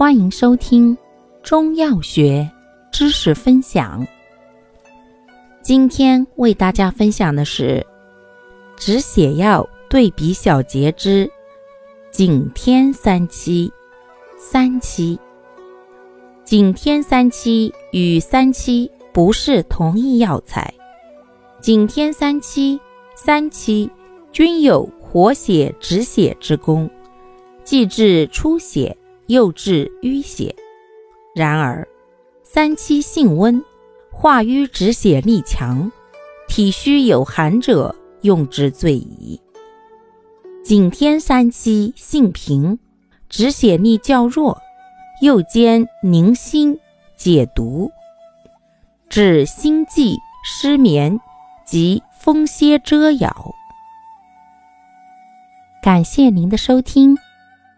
欢迎收听中药学知识分享。今天为大家分享的是止血药对比小节之景天三七。三七，景天三七与三七不是同一药材。景天三七、三七均有活血止血之功，既治出血。又治淤血，然而三七性温，化瘀止血力强，体虚有寒者用之最宜。景天三七性平，止血力较弱，又兼宁心解毒，治心悸、失眠及风歇蛰咬。感谢您的收听。